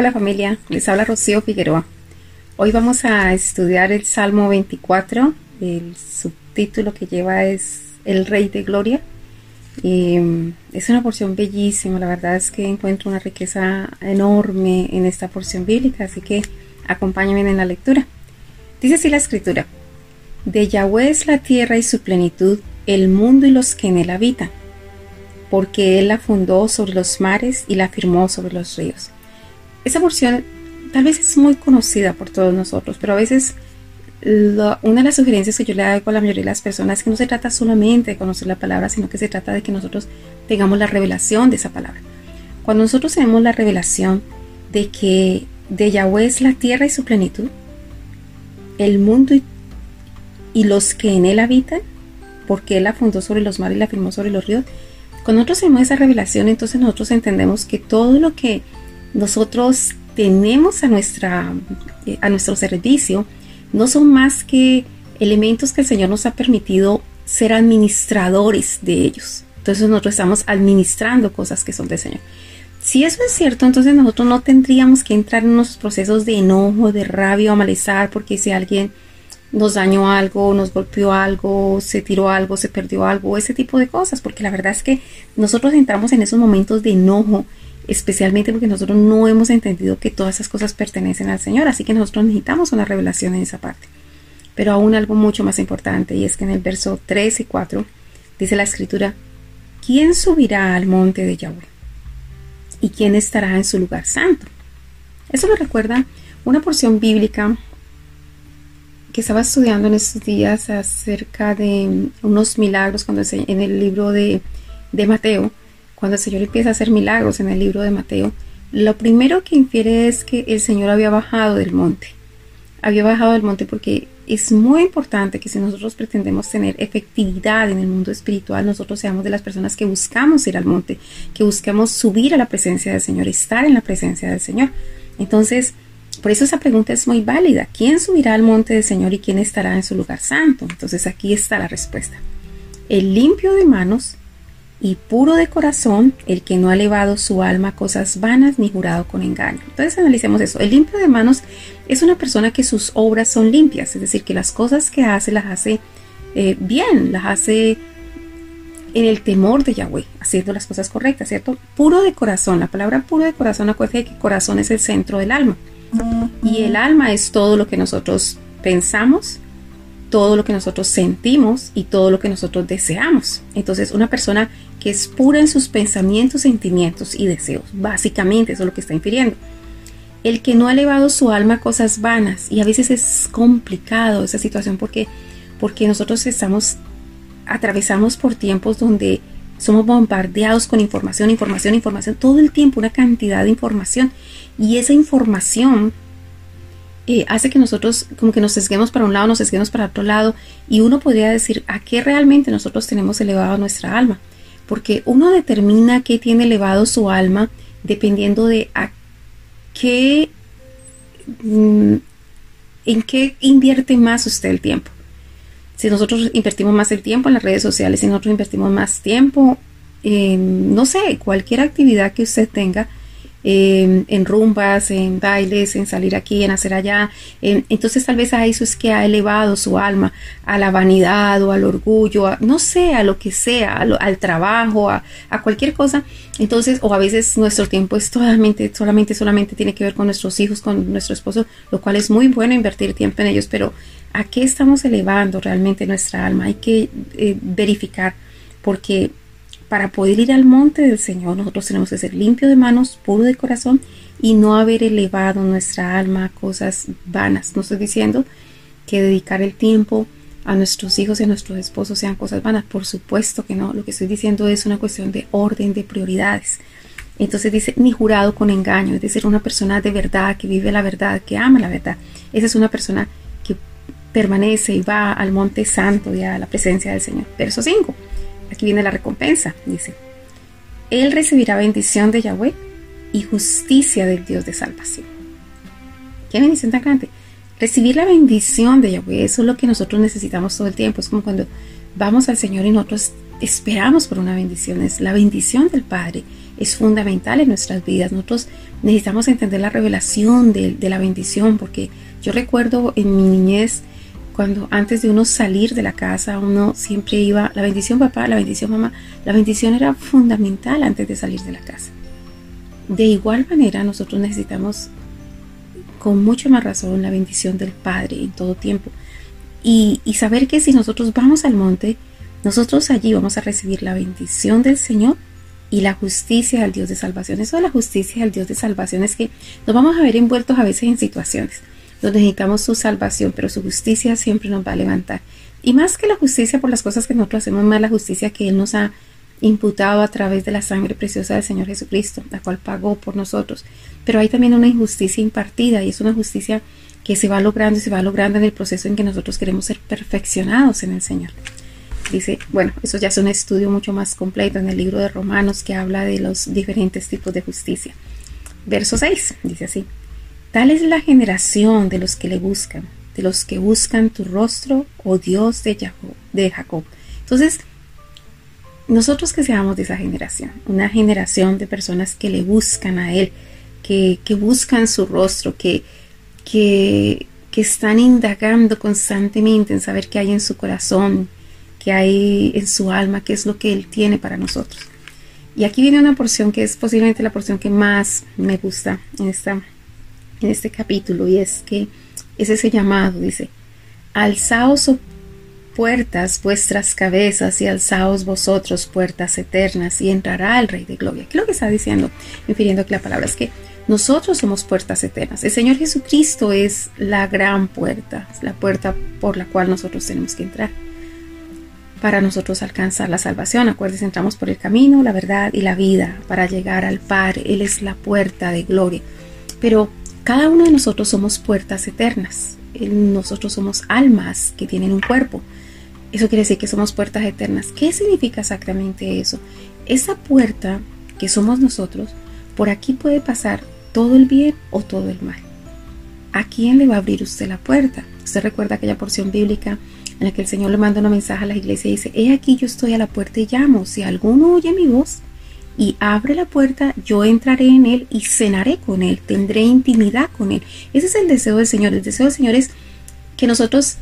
Hola familia, les habla Rocío Figueroa. Hoy vamos a estudiar el Salmo 24. El subtítulo que lleva es El Rey de Gloria. Mm, es una porción bellísima, la verdad es que encuentro una riqueza enorme en esta porción bíblica, así que acompáñenme en la lectura. Dice así la escritura, de Yahweh es la tierra y su plenitud, el mundo y los que en él habitan, porque él la fundó sobre los mares y la firmó sobre los ríos. Esa porción tal vez es muy conocida por todos nosotros, pero a veces una de las sugerencias que yo le hago a la mayoría de las personas es que no se trata solamente de conocer la palabra, sino que se trata de que nosotros tengamos la revelación de esa palabra. Cuando nosotros tenemos la revelación de que de Yahweh es la tierra y su plenitud, el mundo y, y los que en él habitan, porque él la fundó sobre los mares y la firmó sobre los ríos, cuando nosotros tenemos esa revelación, entonces nosotros entendemos que todo lo que nosotros tenemos a, nuestra, eh, a nuestro servicio no son más que elementos que el Señor nos ha permitido ser administradores de ellos. Entonces nosotros estamos administrando cosas que son del Señor. Si eso es cierto, entonces nosotros no tendríamos que entrar en unos procesos de enojo, de rabia o malestar, porque si alguien nos dañó algo, nos golpeó algo, se tiró algo, se perdió algo, ese tipo de cosas, porque la verdad es que nosotros entramos en esos momentos de enojo especialmente porque nosotros no hemos entendido que todas esas cosas pertenecen al Señor, así que nosotros necesitamos una revelación en esa parte. Pero aún algo mucho más importante, y es que en el verso 3 y 4 dice la escritura, ¿quién subirá al monte de Yahweh? ¿Y quién estará en su lugar santo? Eso me recuerda una porción bíblica que estaba estudiando en estos días acerca de unos milagros cuando en el libro de, de Mateo, cuando el Señor empieza a hacer milagros en el libro de Mateo, lo primero que infiere es que el Señor había bajado del monte. Había bajado del monte porque es muy importante que si nosotros pretendemos tener efectividad en el mundo espiritual, nosotros seamos de las personas que buscamos ir al monte, que buscamos subir a la presencia del Señor, estar en la presencia del Señor. Entonces, por eso esa pregunta es muy válida. ¿Quién subirá al monte del Señor y quién estará en su lugar santo? Entonces aquí está la respuesta. El limpio de manos y puro de corazón el que no ha elevado su alma a cosas vanas ni jurado con engaño. Entonces analicemos eso. El limpio de manos es una persona que sus obras son limpias, es decir, que las cosas que hace las hace eh, bien, las hace en el temor de Yahweh, haciendo las cosas correctas, ¿cierto? Puro de corazón. La palabra puro de corazón acuérdate que corazón es el centro del alma. Y el alma es todo lo que nosotros pensamos, todo lo que nosotros sentimos y todo lo que nosotros deseamos. Entonces, una persona que es pura en sus pensamientos, sentimientos y deseos, básicamente eso es lo que está infiriendo. El que no ha elevado su alma a cosas vanas, y a veces es complicado esa situación porque, porque nosotros estamos, atravesamos por tiempos donde somos bombardeados con información, información, información, todo el tiempo una cantidad de información, y esa información eh, hace que nosotros como que nos sesguemos para un lado, nos sesguemos para otro lado y uno podría decir a qué realmente nosotros tenemos elevado nuestra alma, porque uno determina qué tiene elevado su alma dependiendo de a qué mm, en qué invierte más usted el tiempo. Si nosotros invertimos más el tiempo en las redes sociales, si nosotros invertimos más tiempo en, no sé, cualquier actividad que usted tenga, en rumbas, en bailes, en salir aquí, en hacer allá. entonces tal vez a eso es que ha elevado su alma a la vanidad o al orgullo, no sé, a lo que sea, al trabajo, a, cualquier cosa. Entonces, o a veces nuestro tiempo es solamente, solamente, solamente tiene que ver con nuestros hijos, con nuestro esposo, lo cual es muy bueno invertir tiempo en ellos, pero ¿a qué estamos elevando realmente nuestra alma? Hay que eh, verificar porque para poder ir al monte del Señor, nosotros tenemos que ser limpio de manos, puro de corazón y no haber elevado nuestra alma a cosas vanas. No estoy diciendo que dedicar el tiempo a nuestros hijos y a nuestros esposos sean cosas vanas. Por supuesto que no. Lo que estoy diciendo es una cuestión de orden de prioridades. Entonces dice, ni jurado con engaño, es decir, una persona de verdad, que vive la verdad, que ama la verdad. Esa es una persona que permanece y va al monte santo y a la presencia del Señor. Verso 5. Aquí viene la recompensa, dice. Él recibirá bendición de Yahweh y justicia del Dios de salvación. Qué bendición tan grande. Recibir la bendición de Yahweh, eso es lo que nosotros necesitamos todo el tiempo. Es como cuando vamos al Señor y nosotros esperamos por una bendición. Es la bendición del Padre es fundamental en nuestras vidas. Nosotros necesitamos entender la revelación de, de la bendición, porque yo recuerdo en mi niñez, cuando antes de uno salir de la casa, uno siempre iba, la bendición papá, la bendición mamá, la bendición era fundamental antes de salir de la casa. De igual manera, nosotros necesitamos con mucha más razón la bendición del Padre en todo tiempo. Y, saber que si nosotros vamos al monte, nosotros allí vamos a recibir la bendición del Señor y la justicia del Dios de salvación. Eso de la justicia del Dios de salvación es que nos vamos a ver envueltos a veces en situaciones donde necesitamos su salvación, pero su justicia siempre nos va a levantar. Y más que la justicia por las cosas que nosotros hacemos, más la justicia que Él nos ha imputado a través de la sangre preciosa del Señor Jesucristo, la cual pagó por nosotros. Pero hay también una injusticia impartida y es una justicia que se va logrando y se va logrando en el proceso en que nosotros queremos ser perfeccionados en el Señor. Dice, bueno, eso ya es un estudio mucho más completo en el libro de Romanos que habla de los diferentes tipos de justicia. Verso 6, dice así. Tal es la generación de los que le buscan, de los que buscan tu rostro, oh Dios de Jacob. Entonces, nosotros que seamos de esa generación, una generación de personas que le buscan a Él, que, que buscan su rostro, que, que, que están indagando constantemente en saber qué hay en su corazón, qué hay en su alma, qué es lo que Él tiene para nosotros. Y aquí viene una porción que es posiblemente la porción que más me gusta en esta en este capítulo y es que es ese llamado, dice, alzaos oh puertas vuestras cabezas y alzaos vosotros puertas eternas y entrará el Rey de Gloria. ¿Qué es lo que está diciendo? Infiriendo que la palabra es que nosotros somos puertas eternas. El Señor Jesucristo es la gran puerta, la puerta por la cual nosotros tenemos que entrar para nosotros alcanzar la salvación. Acuérdense, entramos por el camino, la verdad y la vida para llegar al Padre. Él es la puerta de gloria. Pero cada uno de nosotros somos puertas eternas. Nosotros somos almas que tienen un cuerpo. Eso quiere decir que somos puertas eternas. ¿Qué significa exactamente eso? Esa puerta que somos nosotros, por aquí puede pasar todo el bien o todo el mal. ¿A quién le va a abrir usted la puerta? Usted recuerda aquella porción bíblica en la que el Señor le manda una mensaje a la iglesia y dice, he aquí yo estoy a la puerta y llamo. Si alguno oye mi voz y abre la puerta, yo entraré en él y cenaré con él, tendré intimidad con él. Ese es el deseo del Señor. El deseo del Señor es que nosotros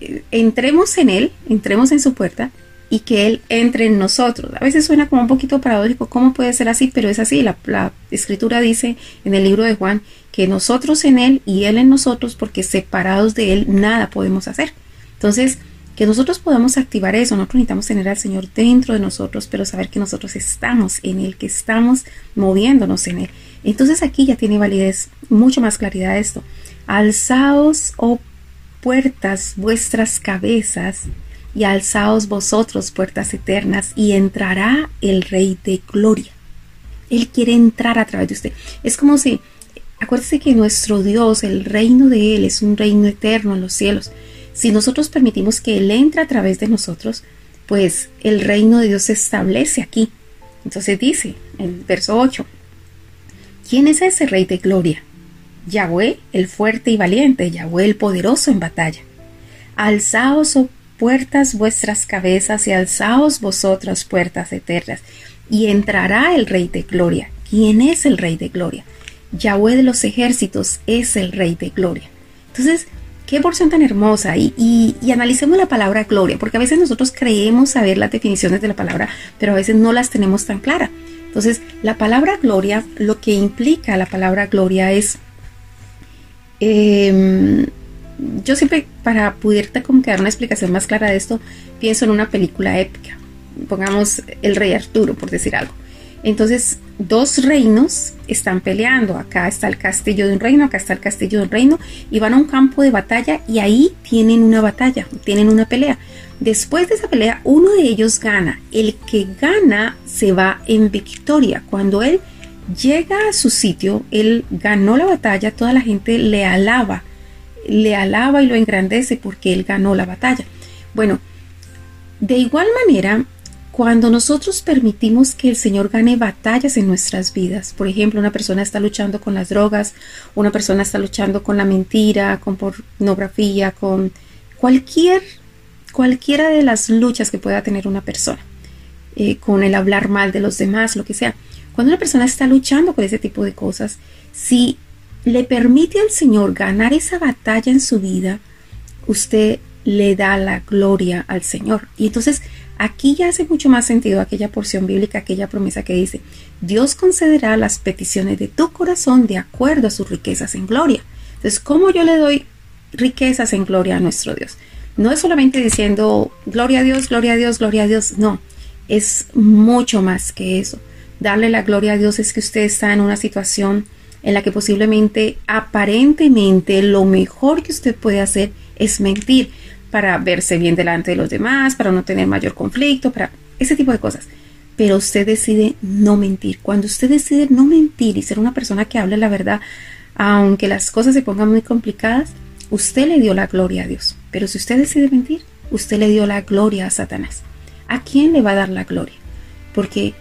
eh, entremos en él, entremos en su puerta y que él entre en nosotros. A veces suena como un poquito paradójico, ¿cómo puede ser así? Pero es así. La, la escritura dice en el libro de Juan que nosotros en él y él en nosotros, porque separados de él nada podemos hacer. Entonces, que nosotros podamos activar eso. Nosotros necesitamos tener al Señor dentro de nosotros, pero saber que nosotros estamos en Él, que estamos moviéndonos en Él. Entonces aquí ya tiene validez, mucho más claridad esto. Alzaos, oh puertas, vuestras cabezas, y alzaos vosotros, puertas eternas, y entrará el Rey de Gloria. Él quiere entrar a través de usted. Es como si, acuérdese que nuestro Dios, el reino de Él, es un reino eterno en los cielos. Si nosotros permitimos que Él entre a través de nosotros, pues el reino de Dios se establece aquí. Entonces dice en verso 8, ¿quién es ese rey de gloria? Yahweh, el fuerte y valiente, Yahweh, el poderoso en batalla. Alzaos, oh puertas, vuestras cabezas, y alzaos vosotras, puertas eternas, y entrará el rey de gloria. ¿Quién es el rey de gloria? Yahweh de los ejércitos es el rey de gloria. Entonces, Qué porción tan hermosa. Y, analicemos la palabra gloria, porque a veces nosotros creemos saber las definiciones de la palabra, pero a veces no las tenemos tan claras. Entonces, la palabra gloria, lo que implica la palabra gloria es, em, yo siempre para poderte como que dar una explicación más clara de esto, pienso en una película épica. Pongamos el rey Arturo, por decir algo. Entonces, dos reinos están peleando. Acá está el castillo de un reino, acá está el castillo de un reino, y van a un campo de batalla y ahí tienen una batalla, tienen una pelea. Después de esa pelea, uno de ellos gana. El que gana se va en victoria. Cuando él llega a su sitio, él ganó la batalla, toda la gente le alaba, le alaba y lo engrandece porque él ganó la batalla. Bueno, de igual manera, cuando nosotros permitimos que el Señor gane batallas en nuestras vidas, por ejemplo, una persona está luchando con las drogas, una persona está luchando con la mentira, con pornografía, con cualquier, cualquiera de las luchas que pueda tener una persona, eh, con el hablar mal de los demás, lo que sea. Cuando una persona está luchando con ese tipo de cosas, si le permite al Señor ganar esa batalla en su vida, usted le da la gloria al Señor. Y entonces aquí ya hace mucho más sentido aquella porción bíblica, aquella promesa que dice, Dios concederá las peticiones de tu corazón de acuerdo a sus riquezas en gloria. Entonces, ¿cómo yo le doy riquezas en gloria a nuestro Dios? No es solamente diciendo, gloria a Dios, gloria a Dios, gloria a Dios, no, es mucho más que eso. Darle la gloria a Dios es que usted está en una situación en la que posiblemente, aparentemente, lo mejor que usted puede hacer es mentir para verse bien delante de los demás, para no tener mayor conflicto, para ese tipo de cosas. Pero usted decide no mentir. Cuando usted decide no mentir y ser una persona que hable la verdad, aunque las cosas se pongan muy complicadas, usted le dio la gloria a Dios. Pero si usted decide mentir, usted le dio la gloria a Satanás. ¿A quién le va a dar la gloria? Porque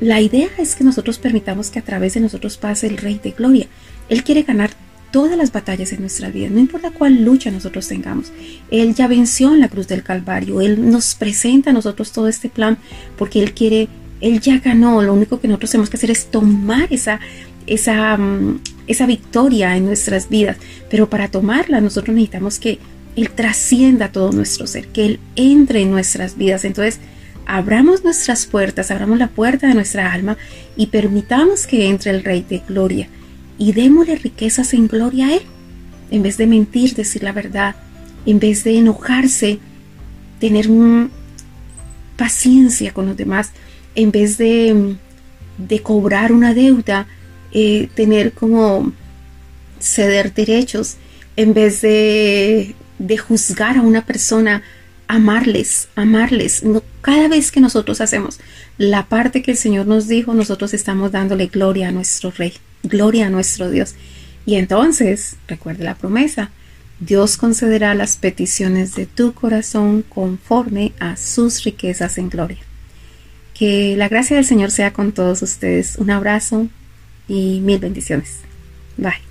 la idea es que nosotros permitamos que a través de nosotros pase el Rey de Gloria. Él quiere ganar todas las batallas en nuestra vida, no importa cuál lucha nosotros tengamos. Él ya venció en la cruz del Calvario, Él nos presenta a nosotros todo este plan porque Él quiere, Él ya ganó, lo único que nosotros tenemos que hacer es tomar esa, esa, mm, esa victoria en nuestras vidas, pero para tomarla nosotros necesitamos que Él trascienda todo nuestro ser, que Él entre en nuestras vidas. Entonces, abramos nuestras puertas, abramos la puerta de nuestra alma y permitamos que entre el Rey de Gloria y démosle riquezas en gloria a Él. En vez de mentir, decir la verdad, en vez de enojarse, tener paciencia con los demás, en vez de, de cobrar una deuda, eh, tener como ceder derechos, en vez de, de juzgar a una persona, amarles, amarles. Cada vez que nosotros hacemos la parte que el Señor nos dijo, nosotros estamos dándole gloria a nuestro Rey, gloria a nuestro Dios. Y entonces, recuerde la promesa, Dios concederá las peticiones de tu corazón conforme a sus riquezas en gloria. Que la gracia del Señor sea con todos ustedes. Un abrazo y mil bendiciones. Bye.